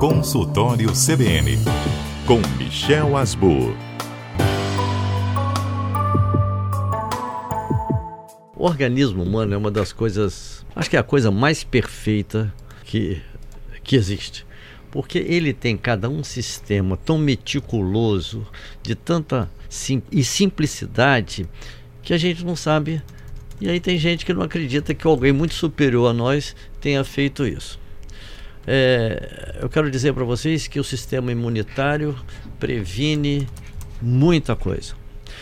Consultório CBN, com Michel Asbur. O organismo humano é uma das coisas, acho que é a coisa mais perfeita que, que existe. Porque ele tem cada um sistema tão meticuloso, de tanta sim, e simplicidade, que a gente não sabe. E aí tem gente que não acredita que alguém muito superior a nós tenha feito isso. É, eu quero dizer para vocês que o sistema imunitário previne muita coisa.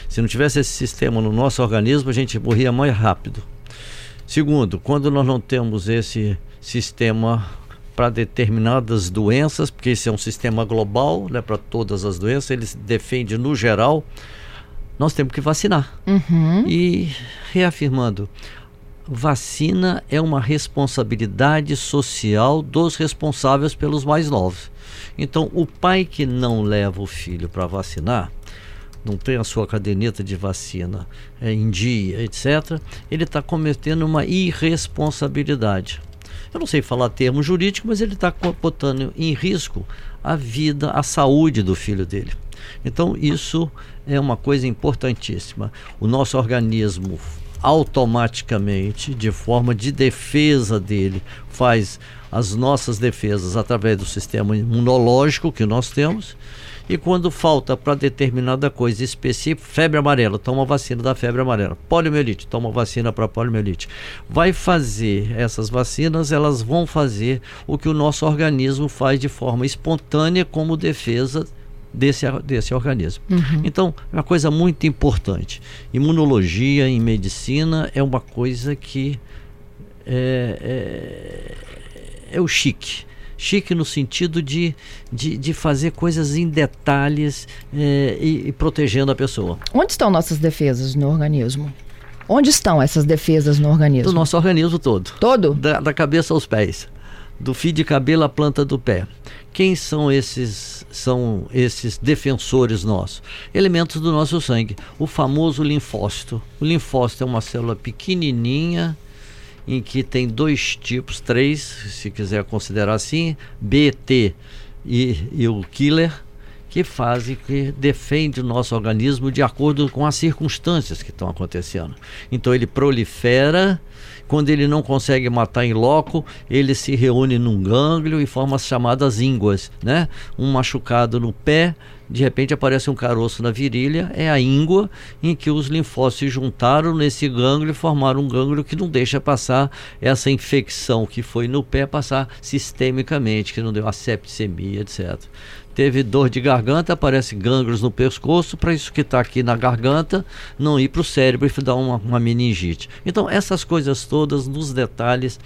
Se não tivesse esse sistema no nosso organismo, a gente morria mais rápido. Segundo, quando nós não temos esse sistema para determinadas doenças, porque esse é um sistema global, né, para todas as doenças, ele defende no geral, nós temos que vacinar. Uhum. E reafirmando, vacina é uma responsabilidade social dos responsáveis pelos mais novos. Então, o pai que não leva o filho para vacinar, não tem a sua caderneta de vacina é, em dia, etc., ele está cometendo uma irresponsabilidade. Eu não sei falar termo jurídico, mas ele está botando em risco a vida, a saúde do filho dele. Então, isso é uma coisa importantíssima. O nosso organismo automaticamente, de forma de defesa dele, faz as nossas defesas através do sistema imunológico que nós temos. E quando falta para determinada coisa específica, febre amarela, toma vacina da febre amarela. Poliomielite, toma vacina para poliomielite. Vai fazer essas vacinas, elas vão fazer o que o nosso organismo faz de forma espontânea como defesa desse, desse organismo. Uhum. Então, é uma coisa muito importante. Imunologia em medicina é uma coisa que é, é, é o chique. Chique no sentido de, de, de fazer coisas em detalhes é, e, e protegendo a pessoa. Onde estão nossas defesas no organismo? Onde estão essas defesas no organismo? Do nosso organismo todo. Todo? Da, da cabeça aos pés. Do fio de cabelo à planta do pé. Quem são esses são esses defensores nossos? Elementos do nosso sangue. O famoso linfócito. O linfócito é uma célula pequenininha em que tem dois tipos, três, se quiser considerar assim, B, T e, e o killer, que fazem, que defende o nosso organismo de acordo com as circunstâncias que estão acontecendo. Então ele prolifera, quando ele não consegue matar em loco, ele se reúne num gânglio e forma as chamadas ínguas, né? Um machucado no pé, de repente aparece um caroço na virilha, é a íngua em que os linfócitos se juntaram nesse gânglio e formaram um gânglio que não deixa passar essa infecção que foi no pé passar sistemicamente, que não deu a septicemia, etc. Teve dor de garganta, aparece gânglios no pescoço, para isso que está aqui na garganta não ir para o cérebro e dar uma, uma meningite. Então, essas coisas todas, nos detalhes,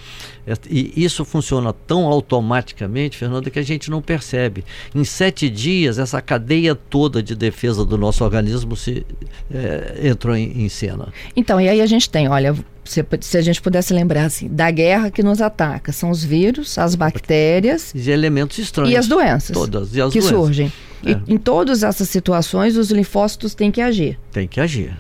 é, e isso funciona tão automaticamente, Fernanda, que a gente não percebe. Em sete dias, essa cadeia toda de defesa do nosso organismo se é, entrou em, em cena. Então, e aí a gente tem, olha, se, se, a gente pudesse lembrar assim, da guerra que nos ataca, são os vírus, as bactérias e elementos estranhos e as doenças, todas e as que doenças. surgem. É. E, em todas essas situações, os linfócitos têm que agir. Tem que agir.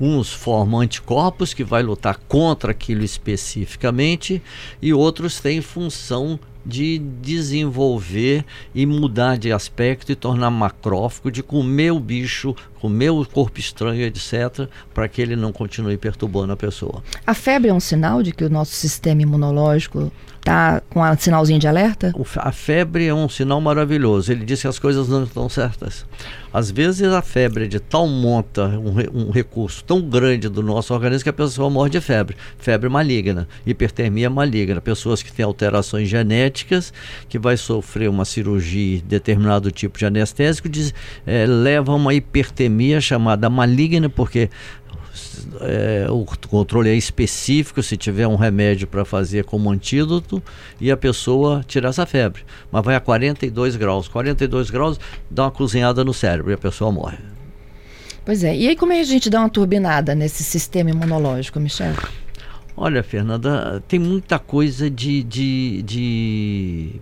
Uns formam anticorpos que vai lutar contra aquilo especificamente e outros têm função de desenvolver e mudar de aspecto e tornar macrófago, de comer o bicho, o corpo estranho, etc., para que ele não continue perturbando a pessoa. A febre é um sinal de que o nosso sistema imunológico está com um sinalzinho de alerta? A febre é um sinal maravilhoso. Ele diz que as coisas não estão certas. Às vezes a febre é de tal monta, um, um, recurso tão grande do nosso organismo que a pessoa morre de febre. Febre maligna, hipertermia maligna. Pessoas que têm alterações genéticas, que vai sofrer uma cirurgia, determinado tipo de anestésico, diz, é, leva a uma hipertermia chamada maligna, porque é, o controle é específico se tiver um remédio para fazer como antídoto e a pessoa tirar essa febre. Mas vai a 42 graus. 42 graus dá uma cozinhada no cérebro e a pessoa morre. Pois é. E aí como é que a gente dá uma turbinada nesse sistema imunológico, Michel? Olha, Fernanda, tem muita coisa de, de, de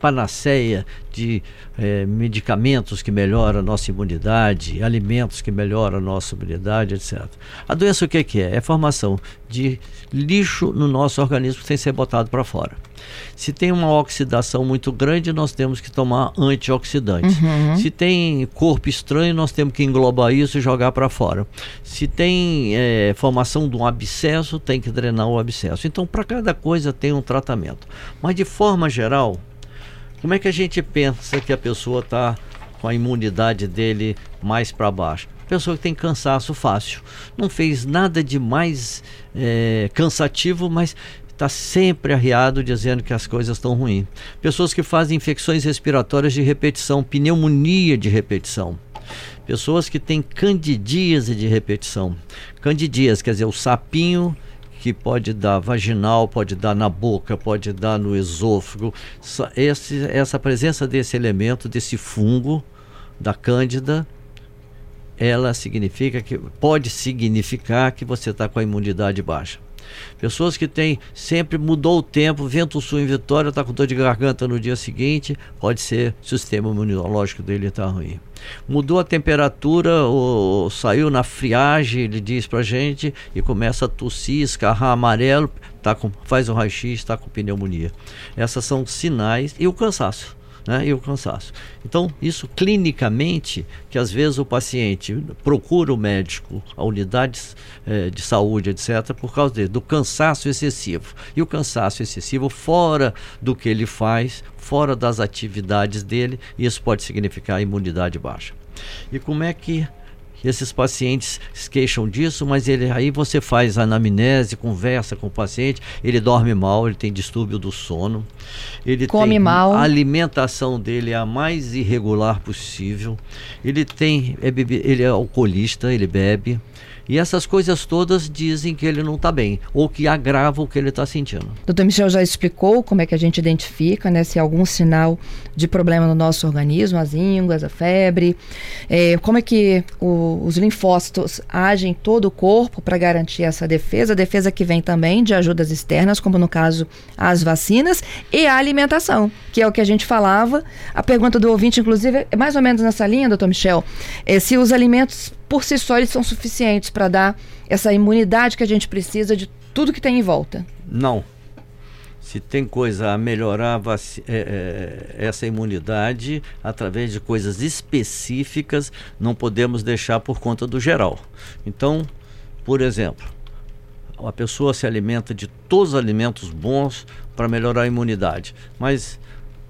panaceia de é, medicamentos que melhoram a nossa imunidade, alimentos que melhoram a nossa imunidade, etc. A doença o que, que é? É formação de lixo no nosso organismo sem ser botado para fora. Se tem uma oxidação muito grande, nós temos que tomar antioxidantes. Uhum. Se tem corpo estranho, nós temos que englobar isso e jogar para fora. Se tem é, formação de um abscesso, tem que drenar o abscesso. Então, para cada coisa tem um tratamento. Mas de forma geral, como é que a gente pensa que a pessoa está com a imunidade dele mais para baixo? Pessoa que tem cansaço fácil. Não fez nada de mais é, cansativo, mas está sempre arriado dizendo que as coisas estão ruins. Pessoas que fazem infecções respiratórias de repetição, pneumonia de repetição. Pessoas que têm candidíase de repetição. Candidíase, quer dizer, o sapinho que pode dar vaginal, pode dar na boca, pode dar no esôfago. Esse, essa presença desse elemento, desse fungo, da cândida, ela significa que pode significar que você está com a imunidade baixa. Pessoas que têm sempre mudou o tempo, vento sul em Vitória, está com dor de garganta no dia seguinte, pode ser o sistema imunológico dele está ruim. Mudou a temperatura, ou, saiu na friagem, ele diz pra gente, e começa a tossir, escarrar amarelo, tá com, faz um raio-x, está com pneumonia. Essas são sinais e o cansaço né, e o cansaço. Então, isso clinicamente, que às vezes o paciente procura o médico, a unidades eh, de saúde, etc., por causa dele, do cansaço excessivo. E o cansaço excessivo fora do que ele faz, fora das atividades dele, isso pode significar imunidade baixa. E como é que esses pacientes se queixam disso, mas ele, aí você faz anamnese, conversa com o paciente, ele dorme mal, ele tem distúrbio do sono, ele come tem, mal, a alimentação dele é a mais irregular possível, ele tem, é, ele é alcoolista, ele bebe, e essas coisas todas dizem que ele não está bem, ou que agravam o que ele está sentindo. Doutor Michel já explicou como é que a gente identifica, né, se há algum sinal de problema no nosso organismo, as ínguas, a febre, é, como é que o, os linfócitos agem em todo o corpo para garantir essa defesa, defesa que vem também de ajudas externas, como no caso as vacinas, e a alimentação, que é o que a gente falava. A pergunta do ouvinte, inclusive, é mais ou menos nessa linha, doutor Michel, é se os alimentos por si só eles são suficientes para dar essa imunidade que a gente precisa de tudo que tem em volta? Não. Se tem coisa a melhorar é, é, essa imunidade através de coisas específicas, não podemos deixar por conta do geral. Então, por exemplo, a pessoa se alimenta de todos os alimentos bons para melhorar a imunidade, mas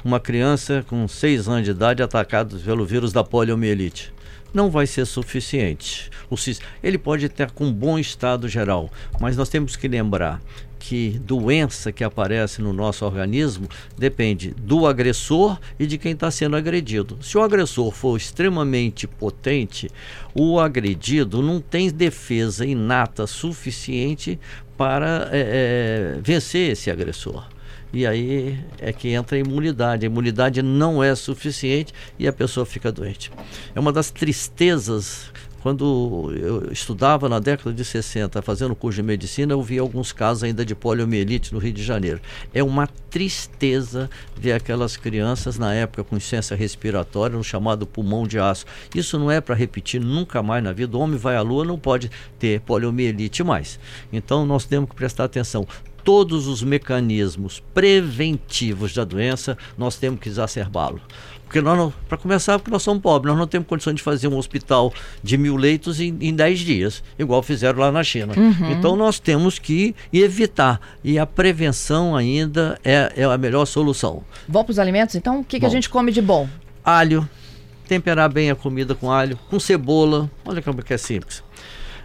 uma criança com 6 anos de idade atacada pelo vírus da poliomielite não vai ser suficiente. O ele pode estar com um bom estado geral, mas nós temos que lembrar que doença que aparece no nosso organismo depende do agressor e de quem está sendo agredido. Se o agressor for extremamente potente, o agredido não tem defesa inata suficiente para é, é, vencer esse agressor. E aí é que entra a imunidade. A imunidade não é suficiente e a pessoa fica doente. É uma das tristezas. Quando eu estudava na década de 60, fazendo curso de medicina, eu vi alguns casos ainda de poliomielite no Rio de Janeiro. É uma tristeza ver aquelas crianças na época com insuficiência respiratória, no chamado pulmão de aço. Isso não é para repetir nunca mais na vida. O homem vai à lua, não pode ter poliomielite mais. Então nós temos que prestar atenção todos os mecanismos preventivos da doença, nós temos que exacerbá-lo. Porque nós, para começar, porque nós somos pobres, nós não temos condições de fazer um hospital de mil leitos em, em dez dias, igual fizeram lá na China. Uhum. Então nós temos que evitar. E a prevenção ainda é, é a melhor solução. Vamos para os alimentos, então? O que, que a gente come de bom? Alho, temperar bem a comida com alho, com cebola. Olha como que é simples.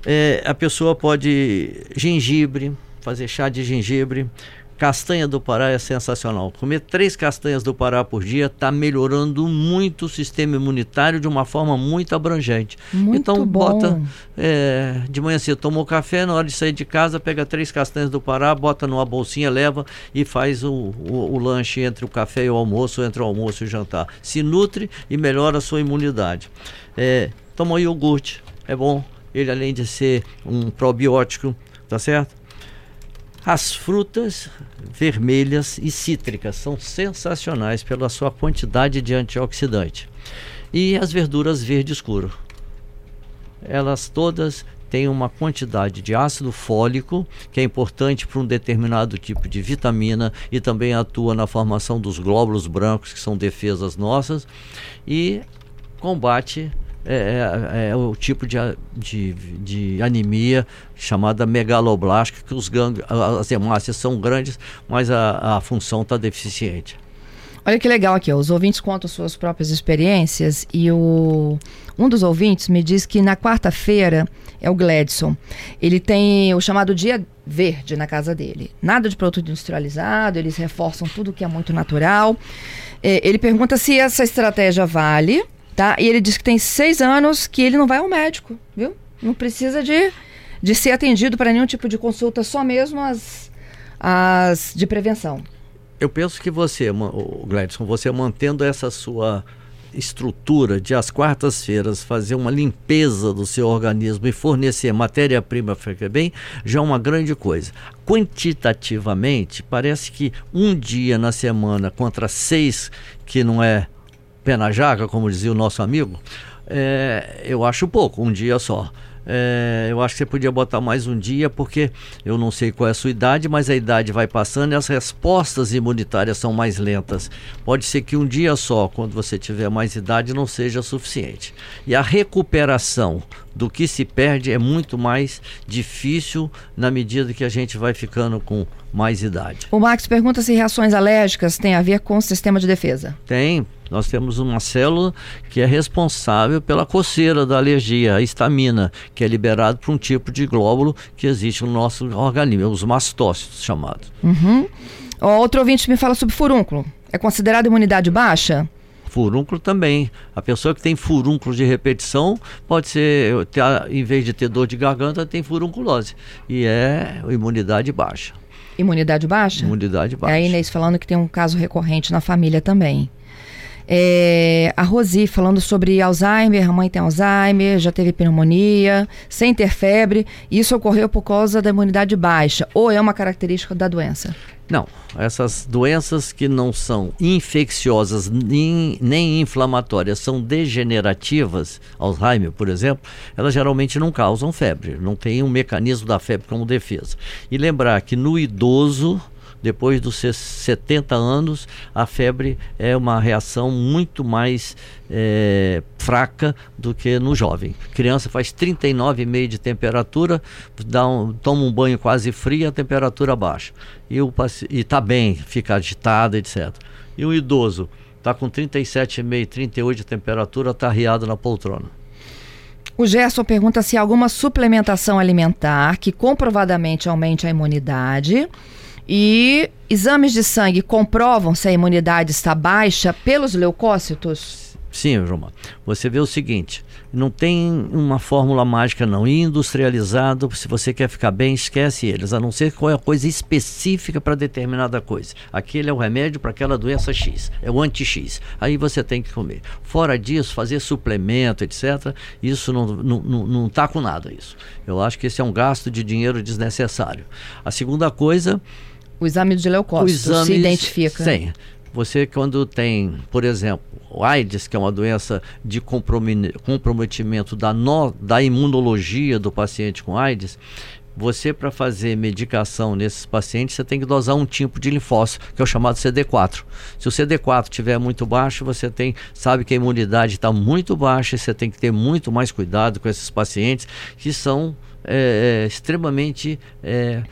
É, a pessoa pode gengibre, fazer chá de gengibre. Castanha do Pará é sensacional. Comer três castanhas do Pará por dia está melhorando muito o sistema imunitário de uma forma muito abrangente. Muito então bom. bota é, de manhã cedo, tomou café, na hora de sair de casa, pega três castanhas do Pará, bota numa bolsinha, leva e faz o, o, o lanche entre o café e o almoço, entre o almoço e o jantar. Se nutre e melhora a sua imunidade. É, toma iogurte, é bom. Ele além de ser um probiótico, tá certo? As frutas vermelhas e cítricas são sensacionais pela sua quantidade de antioxidante. E as verduras verde escuro. Elas todas têm uma quantidade de ácido fólico, que é importante para um determinado tipo de vitamina e também atua na formação dos glóbulos brancos, que são defesas nossas, e combate é, é, é, o tipo de, de, de, anemia chamada megaloblástica, que os ganglios, as hemácias são grandes, mas a, a função está deficiente. Olha que legal aqui, ó. os ouvintes contam suas próprias experiências e o, um dos ouvintes me diz que na quarta-feira é o Gladson. Ele tem o chamado dia verde na casa dele. Nada de produto industrializado, eles reforçam tudo que é muito natural. É, ele pergunta se essa estratégia vale Tá? E ele diz que tem seis anos que ele não vai ao médico, viu? Não precisa de, de ser atendido para nenhum tipo de consulta, só mesmo as, as de prevenção. Eu penso que você, Gladson, você mantendo essa sua estrutura de às quartas-feiras fazer uma limpeza do seu organismo e fornecer matéria-prima para bem, já é uma grande coisa. Quantitativamente, parece que um dia na semana contra seis, que não é pé na jaca, como dizia o nosso amigo, é, eu acho pouco, um dia só. É, eu acho que você podia botar mais um dia, porque eu não sei qual é a sua idade, mas a idade vai passando e as respostas imunitárias são mais lentas. Pode ser que um dia só, quando você tiver mais idade, não seja suficiente. E a recuperação do que se perde é muito mais difícil na medida que a gente vai ficando com mais idade. O Max pergunta se reações alérgicas têm a ver com o sistema de defesa. Tem. Nós temos uma célula que é responsável pela coceira da alergia, a histamina, que é liberado por um tipo de glóbulo que existe no nosso organismo, os mastócitos chamados. Uhum. Outro ouvinte me fala sobre furúnculo. É considerado imunidade baixa? Furúnculo também. A pessoa que tem furúnculo de repetição pode ser, em vez de ter dor de garganta, tem furunculose. E é imunidade baixa. Imunidade baixa? Imunidade baixa. É a Inês falando que tem um caso recorrente na família também. É, a Rosi falando sobre Alzheimer, a mãe tem Alzheimer, já teve pneumonia, sem ter febre. Isso ocorreu por causa da imunidade baixa ou é uma característica da doença? Não, essas doenças que não são infecciosas nem, nem inflamatórias, são degenerativas, Alzheimer, por exemplo, elas geralmente não causam febre, não tem um mecanismo da febre como defesa. E lembrar que no idoso depois dos 70 anos, a febre é uma reação muito mais é, fraca do que no jovem. Criança faz 39,5 de temperatura, dá um, toma um banho quase frio, a temperatura baixa. E está bem, fica agitado, etc. E o idoso está com 37,5, 38 de temperatura, está riado na poltrona. O Gerson pergunta se há alguma suplementação alimentar que comprovadamente aumente a imunidade e exames de sangue comprovam se a imunidade está baixa pelos leucócitos? Sim, João. Você vê o seguinte: não tem uma fórmula mágica, não. Industrializado, se você quer ficar bem, esquece eles, a não ser qual é a coisa específica para determinada coisa. Aquele é o remédio para aquela doença X, é o anti-X. Aí você tem que comer. Fora disso, fazer suplemento, etc., isso não está não, não, não tá com nada. isso. Eu acho que esse é um gasto de dinheiro desnecessário. A segunda coisa o exame de leucócito se identifica. Sim. Você quando tem, por exemplo, o AIDS, que é uma doença de comprometimento da, no, da imunologia do paciente com AIDS, você para fazer medicação nesses pacientes, você tem que dosar um tipo de linfócito, que é o chamado CD4. Se o CD4 estiver muito baixo, você tem, sabe que a imunidade está muito baixa e você tem que ter muito mais cuidado com esses pacientes que são é, extremamente é,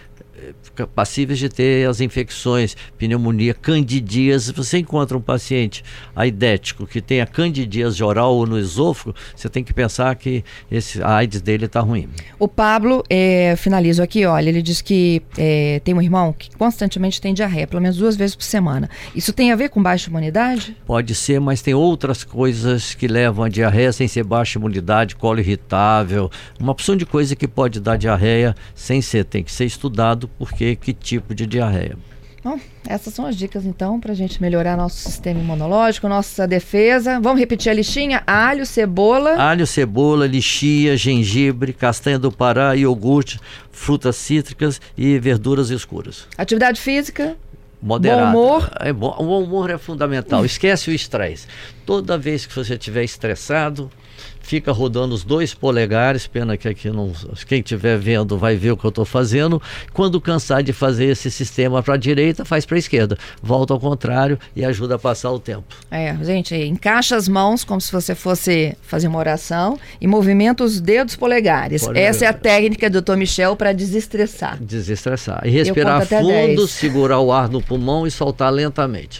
passíveis de ter as infecções, pneumonia, candidíase. Você encontra um paciente aidético que tenha candidíase oral ou no esôfago, você tem que pensar que esse, a AIDS dele está ruim. O Pablo, é, finalizo aqui, olha, ele diz que é, tem um irmão que constantemente tem diarreia, pelo menos duas vezes por semana. Isso tem a ver com baixa imunidade? Pode ser, mas tem outras coisas que levam a diarreia sem ser baixa imunidade, colo irritável, uma opção de coisa que pode dar diarreia sem ser, tem que ser estudado porque que tipo de diarreia. Bom, essas são as dicas então para a gente melhorar nosso sistema imunológico, nossa defesa. Vamos repetir a listinha: alho, cebola. Alho, cebola, lixia, gengibre, castanha do Pará, iogurte, frutas cítricas e verduras escuras. Atividade física. Moderado. Bom humor. É bom, o humor é fundamental. Esquece o estresse. Toda vez que você estiver estressado, fica rodando os dois polegares, pena que aqui não, quem estiver vendo vai ver o que eu estou fazendo. Quando cansar de fazer esse sistema para a direita, faz para a esquerda. Volta ao contrário e ajuda a passar o tempo. É, gente, encaixa as mãos como se você fosse fazer uma oração e movimenta os dedos polegares. Pode Essa é a técnica do Dr. Michel para desestressar. Desestressar. E respirar fundo, 10. segurar o ar no pulmão e soltar lentamente.